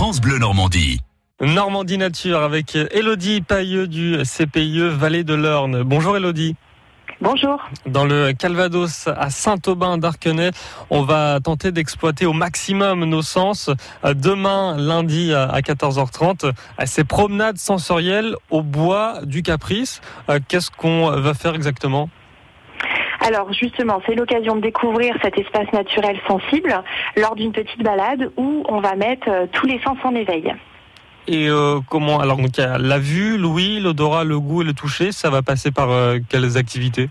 France Bleu Normandie. Normandie Nature avec Elodie Pailleux du CPIE Vallée de l'Orne. Bonjour Elodie. Bonjour. Dans le Calvados à Saint-Aubin d'Arquenay, on va tenter d'exploiter au maximum nos sens. Demain, lundi à 14h30, ces promenades sensorielles au bois du Caprice. Qu'est-ce qu'on va faire exactement? Alors justement, c'est l'occasion de découvrir cet espace naturel sensible lors d'une petite balade où on va mettre euh, tous les sens en éveil. Et euh, comment Alors donc la vue, l'ouïe, l'odorat, le goût et le toucher. Ça va passer par euh, quelles activités?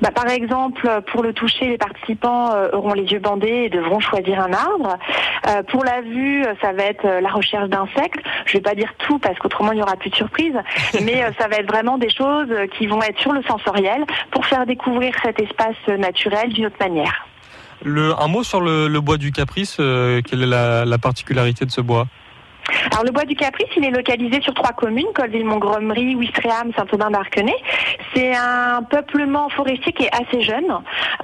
Bah, par exemple, pour le toucher, les participants euh, auront les yeux bandés et devront choisir un arbre. Euh, pour la vue, ça va être euh, la recherche d'insectes. Je vais pas dire tout parce qu'autrement il n'y aura plus de surprise, mais ça va être vraiment des choses qui vont être sur le sensoriel pour faire découvrir cet espace naturel d'une autre manière. Le, un mot sur le, bois du Caprice, quelle est la, la particularité de ce bois? Alors le bois du Caprice, il est localisé sur trois communes, Colville-Montgomery, Ouistreham, Saint-Aubin-d'Arquenay. C'est un peuplement forestier qui est assez jeune,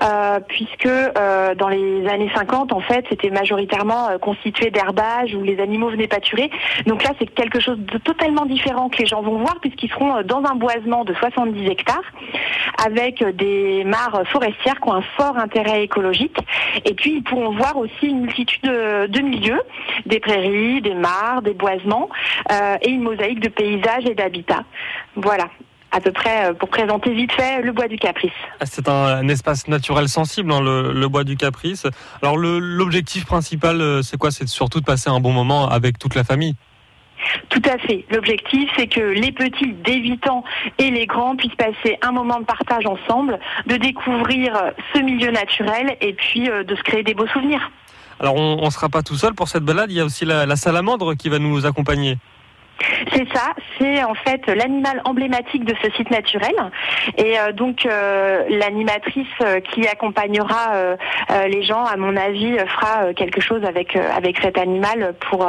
euh, puisque euh, dans les années 50, en fait, c'était majoritairement euh, constitué d'herbages où les animaux venaient pâturer. Donc là, c'est quelque chose de totalement différent que les gens vont voir, puisqu'ils seront dans un boisement de 70 hectares, avec des mares forestières qui ont un fort intérêt écologique. Et puis, ils pourront voir aussi une multitude de, de milieux, des prairies, des mares, des boisements, euh, et une mosaïque de paysages et d'habitats. Voilà à peu près euh, pour présenter vite fait le bois du Caprice. Ah, c'est un, espace naturel sensible, hein, le, bois du Caprice. Alors l'objectif principal, euh, c'est quoi? C'est surtout de passer un bon moment avec toute la famille. Tout à fait. L'objectif, c'est que les petits des 8 ans et les grands puissent passer un moment de partage ensemble, de découvrir ce milieu naturel et puis de se créer des beaux souvenirs. Alors on ne sera pas tout seul pour cette balade, il y a aussi la, salamandre qui va nous accompagner. C'est ça, c'est en fait l'animal emblématique de ce site naturel. Et euh, donc euh, l'animatrice euh, qui accompagnera les gens, à mon avis, fera quelque chose avec, avec cet animal pour,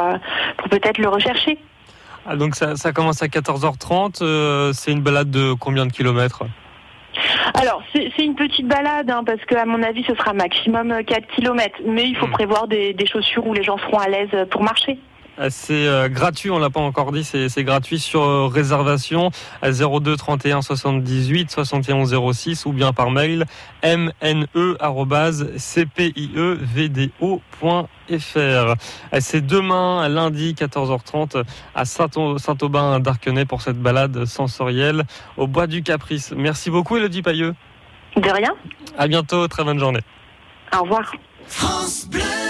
pour peut-être le rechercher. Ah, donc ça, ça commence à 14h30, c'est une balade de combien de kilomètres? Alors, c'est une petite balade, hein, parce qu'à mon avis, ce sera maximum 4 km. Mais il faut hmm. prévoir des, chaussures où les gens seront à l'aise pour marcher. C'est euh, gratuit, on l'a pas encore dit, c'est gratuit sur euh, réservation à 02 31 78 71 06 ou bien par mail mne@cpievdo.fr. C'est demain, lundi 14h30 à Saint-Aubin d'Arquenay pour cette balade sensorielle au bois du Caprice. Merci beaucoup Elodie Pailleux. De rien. À bientôt, très bonne journée. Au revoir. France Bleu